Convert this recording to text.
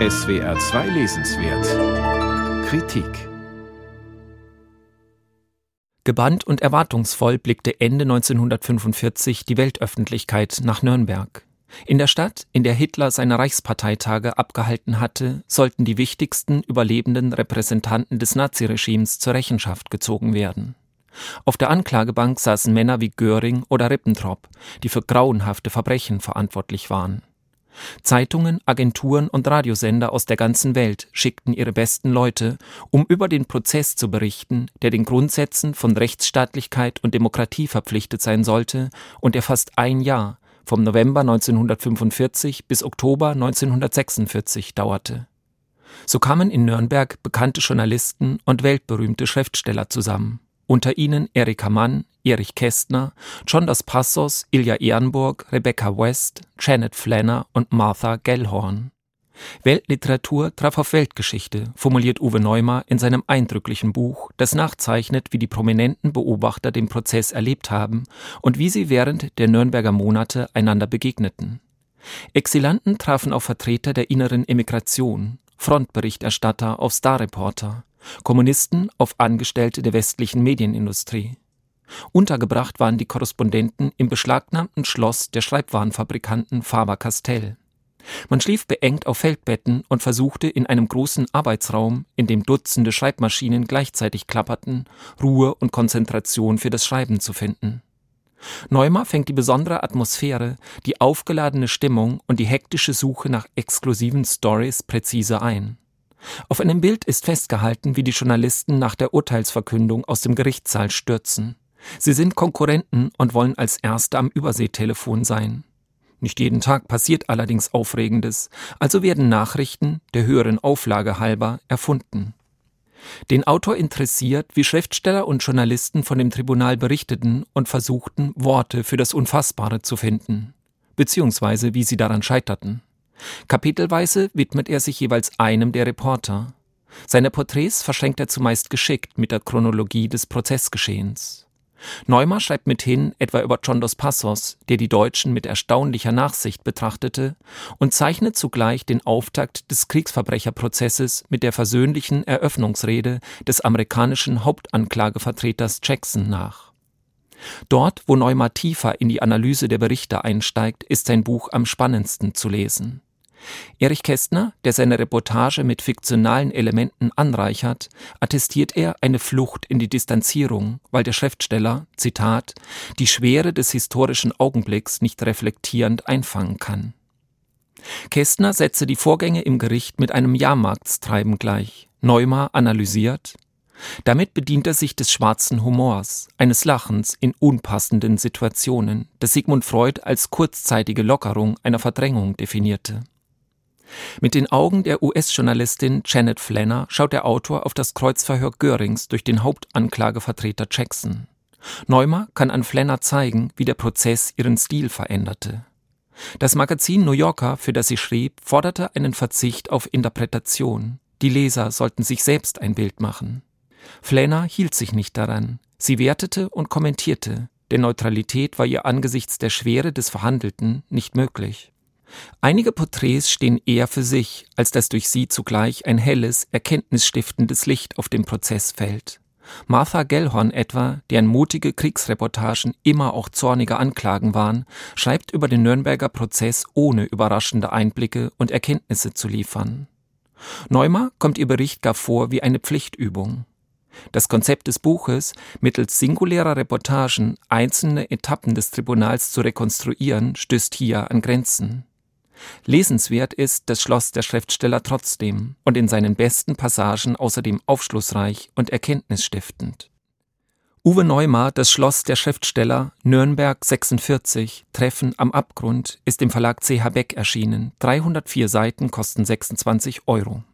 SWR 2 Lesenswert Kritik Gebannt und erwartungsvoll blickte Ende 1945 die Weltöffentlichkeit nach Nürnberg. In der Stadt, in der Hitler seine Reichsparteitage abgehalten hatte, sollten die wichtigsten überlebenden Repräsentanten des Naziregimes zur Rechenschaft gezogen werden. Auf der Anklagebank saßen Männer wie Göring oder Ribbentrop, die für grauenhafte Verbrechen verantwortlich waren. Zeitungen, Agenturen und Radiosender aus der ganzen Welt schickten ihre besten Leute, um über den Prozess zu berichten, der den Grundsätzen von Rechtsstaatlichkeit und Demokratie verpflichtet sein sollte und der fast ein Jahr, vom November 1945 bis Oktober 1946 dauerte. So kamen in Nürnberg bekannte Journalisten und weltberühmte Schriftsteller zusammen unter ihnen Erika Mann, Erich Kästner, John Dos Passos, Ilja Ehrenburg, Rebecca West, Janet Flanner und Martha Gellhorn. Weltliteratur traf auf Weltgeschichte, formuliert Uwe Neumer in seinem eindrücklichen Buch, das nachzeichnet, wie die prominenten Beobachter den Prozess erlebt haben und wie sie während der Nürnberger Monate einander begegneten. Exilanten trafen auf Vertreter der inneren Emigration, Frontberichterstatter auf Starreporter, Kommunisten auf Angestellte der westlichen Medienindustrie. Untergebracht waren die Korrespondenten im beschlagnahmten Schloss der Schreibwarenfabrikanten Faber-Castell. Man schlief beengt auf Feldbetten und versuchte in einem großen Arbeitsraum, in dem Dutzende Schreibmaschinen gleichzeitig klapperten, Ruhe und Konzentration für das Schreiben zu finden. Neumer fängt die besondere Atmosphäre, die aufgeladene Stimmung und die hektische Suche nach exklusiven Stories präzise ein. Auf einem Bild ist festgehalten, wie die Journalisten nach der Urteilsverkündung aus dem Gerichtssaal stürzen. Sie sind Konkurrenten und wollen als Erste am Überseetelefon sein. Nicht jeden Tag passiert allerdings Aufregendes, also werden Nachrichten, der höheren Auflage halber, erfunden. Den Autor interessiert, wie Schriftsteller und Journalisten von dem Tribunal berichteten und versuchten, Worte für das Unfassbare zu finden, beziehungsweise wie sie daran scheiterten. Kapitelweise widmet er sich jeweils einem der Reporter. Seine Porträts verschränkt er zumeist geschickt mit der Chronologie des Prozessgeschehens. Neumer schreibt mithin etwa über John dos Passos, der die Deutschen mit erstaunlicher Nachsicht betrachtete, und zeichnet zugleich den Auftakt des Kriegsverbrecherprozesses mit der versöhnlichen Eröffnungsrede des amerikanischen Hauptanklagevertreters Jackson nach. Dort, wo Neumer tiefer in die Analyse der Berichte einsteigt, ist sein Buch am spannendsten zu lesen. Erich Kästner, der seine Reportage mit fiktionalen Elementen anreichert, attestiert er eine Flucht in die Distanzierung, weil der Schriftsteller, Zitat, die Schwere des historischen Augenblicks nicht reflektierend einfangen kann. Kästner setze die Vorgänge im Gericht mit einem Jahrmarktstreiben gleich. Neumar analysiert, damit bedient er sich des schwarzen Humors, eines Lachens in unpassenden Situationen, das Sigmund Freud als kurzzeitige Lockerung einer Verdrängung definierte. Mit den Augen der US-Journalistin Janet Flanner schaut der Autor auf das Kreuzverhör Görings durch den Hauptanklagevertreter Jackson. Neumer kann an Flanner zeigen, wie der Prozess ihren Stil veränderte. Das Magazin New Yorker, für das sie schrieb, forderte einen Verzicht auf Interpretation. Die Leser sollten sich selbst ein Bild machen. Flanner hielt sich nicht daran. Sie wertete und kommentierte, denn Neutralität war ihr angesichts der Schwere des Verhandelten nicht möglich. Einige Porträts stehen eher für sich, als dass durch sie zugleich ein helles, erkenntnisstiftendes Licht auf den Prozess fällt. Martha Gellhorn etwa, deren mutige Kriegsreportagen immer auch zornige Anklagen waren, schreibt über den Nürnberger Prozess ohne überraschende Einblicke und Erkenntnisse zu liefern. Neumer kommt ihr Bericht gar vor wie eine Pflichtübung. Das Konzept des Buches, mittels singulärer Reportagen einzelne Etappen des Tribunals zu rekonstruieren, stößt hier an Grenzen. Lesenswert ist das Schloss der Schriftsteller trotzdem und in seinen besten Passagen außerdem aufschlussreich und erkenntnisstiftend. Uwe Neumar, Das Schloss der Schriftsteller, Nürnberg 46, Treffen am Abgrund, ist im Verlag CH Beck erschienen. 304 Seiten kosten 26 Euro.